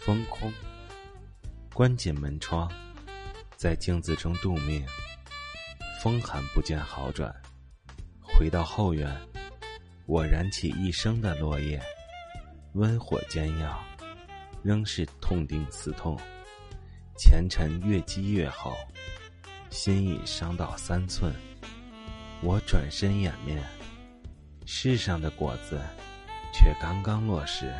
风空，关紧门窗，在镜子中度命。风寒不见好转，回到后院，我燃起一生的落叶，温火煎药。仍是痛定思痛，前尘越积越厚，心已伤到三寸。我转身掩面，世上的果子却刚刚落实。